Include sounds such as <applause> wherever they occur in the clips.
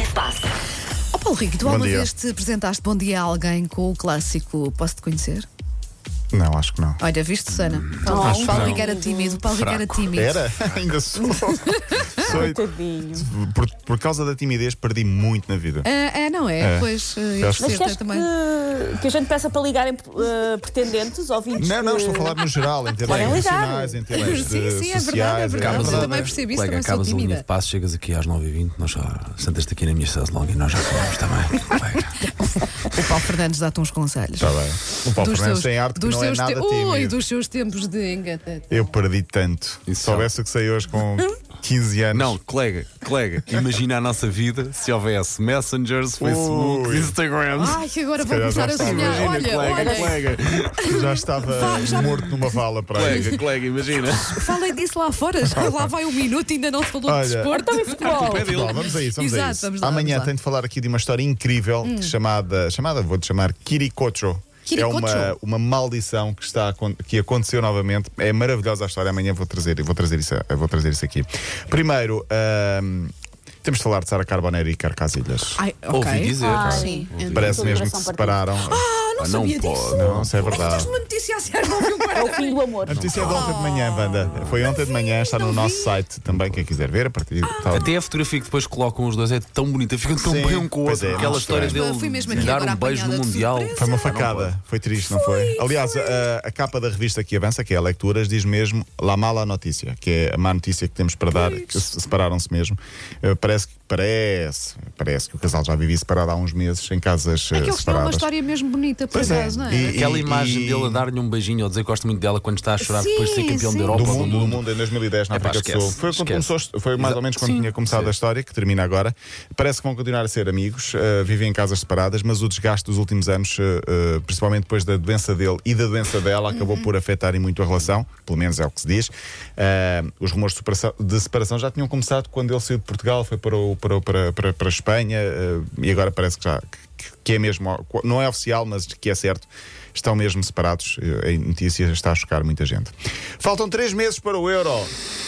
linha de passe. Ó Paulo Rico, tu alguma dia. vez te apresentaste bom dia a alguém com o clássico Posso-te conhecer? Não, acho que não. Olha, viste, Susana? Paulo, Acho que Paulo não. Rico era tímido, Paulo Rico era tímido. Era? <laughs> Ainda sou. <laughs> sou Tadinho. por, por causa da timidez, perdi muito na vida. É, não é? É. Pois, que Mas queres também. que, que a gente peça para ligarem eh, pretendentes, ouvintes? Não, não, que- estou a falar no geral, em termos profissionais, em termos <laughs> Sim, de sim, é verdade, é verdade. Acabas eu também percebi isso, Colega, também sou tímida. de passo, chegas aqui às 9h20, nós já sentas-te aqui na minha longa e nós já falamos também. <laughs> O Paulo Fernandes dá-te uns conselhos. Está bem. O Paulo Dos Fernandes seus- tem arte que não é nada te- Ui, tímido. dos seus tempos de engata. Eu perdi tanto. Se Isso soubesse o que sei hoje com 15 anos. Não, colega, colega, <laughs> imagina a nossa vida se houvesse Messengers, Facebook, Ui. Instagrams. Ai, que agora vou calhar já começar a sonhar. Imagina, Olha, colega, olha, colega, Já estava morto numa vala para aí. colega, colega, imagina. falem disso lá fora. Já lá vai um minuto e ainda não se falou Olha, de desporto. Então e futebol? É vamos a isso, vamos a Exato, isso. vamos lá, Amanhã vamos lá. Hum. tenho de falar aqui de uma história incrível chamada, chamada, vou-te chamar Kirikocho. É uma, uma maldição que, está, que aconteceu novamente. É maravilhosa a história. Amanhã vou trazer, vou trazer, isso, vou trazer isso aqui. Primeiro, ahm, temos de falar de Sara Carbonero e Carcasilhas. Ai, ok. Ouvi dizer. Sim. Parece mesmo que se separaram. Ah, não Ah, sabia não disso. pode. Não, isso é Ai, verdade. estás uma notícia a não viu É o fim do amor. A notícia é de ontem de manhã, Wanda. Foi ontem de manhã, está no não nosso site também, quem quiser ver, a partir tal. Até a fotografia que depois colocam os dois é tão bonita, ficam tão Sim, bem um com o pois outro. é, Aquela muito história estranho. dele Fui mesmo aqui dar agora um beijo no apanhada de Mundial. surpresa. Foi uma Não facada, foi triste, não foi? Aliás, a, a capa da revista que avança, que é a Lecturas, diz mesmo La Mala Notícia, que é a má notícia que temos para dar, que se separaram-se mesmo. Eh, parece, que- parece, parece que o casal já vivia separado há uns meses, em casas É eh, que eles tinham uma separadas. história mesmo bonita, por Pois é. acaso, não é? E- Aquela imagem e- dele a dar-lhe um beijinho ou dizer que gosta muito dela quando está a chorar Sim, depois de ser campeão sim. da Europa do ou mundo, do mundo em 2010 na Epá, África do Sul. Foi, quando começou, foi mais ou menos quando Sim, tinha começado sim. a história, que termina agora. Parece que vão continuar a ser amigos, eh, vivem em casas separadas, mas o desgaste dos últimos anos, eh, principalmente depois da doença dele e da doença dela, acabou por afetarem muito a relação, pelo menos é o que se diz. Os rumores de separação, de separação já tinham começado quando ele saiu de Portugal, foi para, o- para, para, para, para a Espanha e agora parece que já que, é mesmo, não é oficial, mas que é certo. Estão mesmo separados. Eh, A notícia está a chocar muita gente. Faltam três meses para o Euro.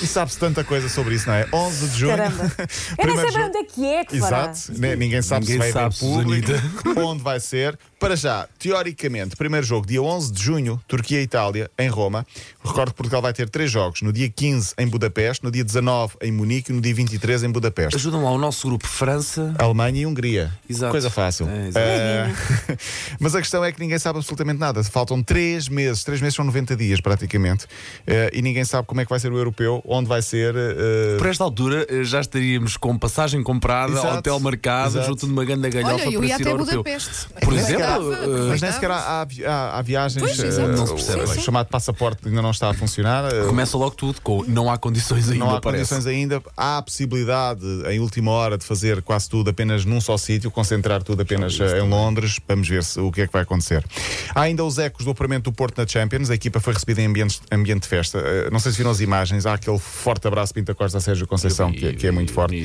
E sabe-se tanta coisa sobre isso, não é? 11 de junho. Caramba. <laughs> Eu nem Primeiro sei onde é que é que fará. Exato, Ni- ninguém sabe Ninguém se vai sabe, público, <laughs> onde vai ser. Para já, teoricamente, primeiro jogo, dia 11 de junho, Turquia e Itália, em Roma. Recordo que Portugal vai ter três jogos: no dia 15 em Budapeste, no dia 19 em Munique e no dia 23 em Budapeste. Ajudam lá o nosso grupo França. Alemanha e Hungria. Exato. Coisa fácil. É, exato. Eh, <laughs> Mas a questão é que ninguém sabe absolutamente nada. Faltam três meses, três meses são 90 dias praticamente, Eh, e ninguém sabe como é que vai ser o europeu, onde vai ser. eh, Por esta altura eh, já estaríamos com passagem comprada, Exato, hotel marcado, exato. junto de uma grande galhofa Olha, eu para ia ser até europeu. Budapeste. Por exemplo, mas nem sequer há, há, há- há viagens. Pois. Não se percebe o, bem. chamado passaporte ainda não está a funcionar. começa logo tudo com não há condições ainda, não há parece. condições ainda. Há a possibilidade, em última hora, de fazer quase tudo apenas num só sítio, concentrar tudo apenas em Londres. Vamos ver se, o que é que vai acontecer. Há ainda os ecos do operamento do Porto na Champions. A equipa foi recebida em ambiente, ambiente de festa. Eh, Não sei se viram as imagens. Há aquele forte abraço Pinta Costa a Sérgio Conceição, Eu que, é- que é eu muito forte.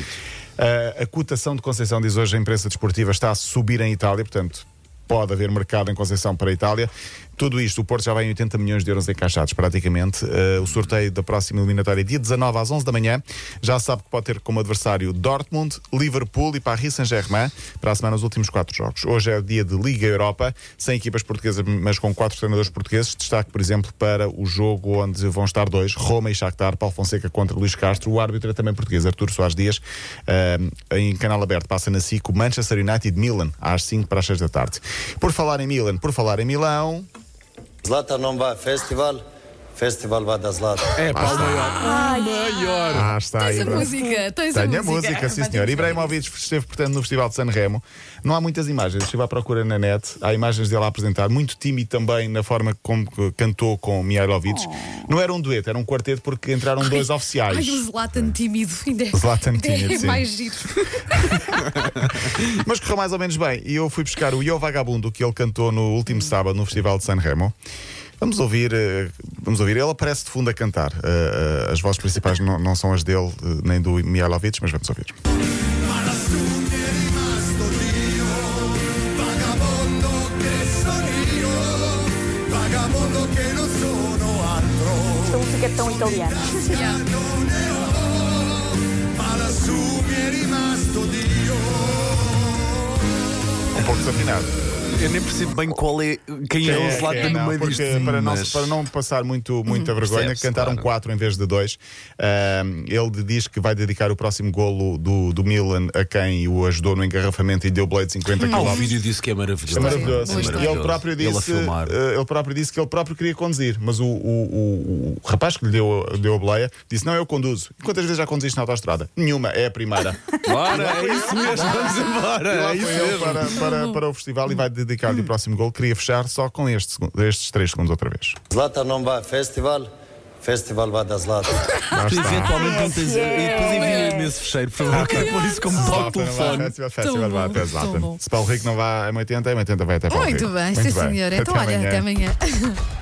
Uh, a cotação de Conceição, diz hoje a imprensa desportiva, está a subir em Itália, portanto, pode haver mercado em Conceição para a Itália. Tudo isto, o Porto já vai em 80 milhões de euros encaixados, praticamente. Uh, o sorteio da próxima eliminatória, dia 19 às 11 da manhã. Já sabe que pode ter como adversário Dortmund, Liverpool e Paris Saint-Germain para a semana os últimos quatro jogos. Hoje é dia de Liga Europa, sem equipas portuguesas, mas com quatro treinadores portugueses. Destaque, por exemplo, para o jogo onde vão estar dois, Roma e Shakhtar, Paulo Fonseca contra Luís Castro. O árbitro é também português, Artur Soares Dias. Uh, em canal aberto passa na SIC o Manchester United Milan, às 5 para as 6 da tarde. Por falar em Milan, por falar em Milão... Zlatan não vai a festival, festival vai da Zlatan. É, pá, o maior. O maior. Ah, está Tens aí. a Ibrahim. música, tens a Tenho a música. música, sim senhor. Ibrahimovic esteve, portanto, no Festival de Sanremo. Não há muitas imagens, estive à procura na net. Há imagens dele a apresentar. Muito tímido também na forma como cantou com Mihailovic. Não era um dueto, era um quarteto porque entraram dois oficiais. Ai, o Zlatan tímido. Ainda é, Zlatan ainda tímido, é mais giro. <laughs> Mas correu mais ou menos bem. E eu fui buscar o Yo Vagabundo que ele cantou no último sábado no Festival de Sanremo. Vamos ouvir, eh, vamos ouvir. Ele aparece de fundo a cantar. Eh, eh, as vozes principais não, não são as dele, eh, nem do Mihailovic, mas vamos ouvir. Esta música é tão italiana. Yeah. desafinar. Eu nem percebo bem qual é quem é, o é, Zlatan quem é, no não, meio porque disto. para, não, mas- para não passar muito, muita vergonha, percebe-se, cantaram claro. quatro em vez de dois. Ahm, ele diz que vai dedicar o próximo golo do, do Milan a quem o ajudou no engarrafamento e deu blade 50 Ah, o km. vídeo disse que é maravilhoso. É maravilhoso. Boa E história. ele próprio Ele disse, filmar. eh, ele próprio disse que ele próprio queria conduzir, mas o, o, o- o rapaz que lhe deu, deu a boleia disse: Não, eu conduzo. E Quantas vezes já conduziste na autostrada? Nenhuma, é a primeira. Bora, é isso mesmo, vamos embora. E lá É isso foi ele mesmo. para, para, para o festival e vai dedicar-lhe o próximo gol. Queria fechar só com este estes três segundos outra vez. Zlatan não vai a festival, festival vai da Zlatan. Lá Tu está. eventualmente não tens. E depois envia-me esse fecheiro, por favor. Quero pôr isso como toque telefone. Festival, festival vai até Zlatan. Se Paulo Rico não vai a 80, a 80 vai até Paulo Muito Rico. bem, sim senhor. Então, olha, até amanhã. <laughs>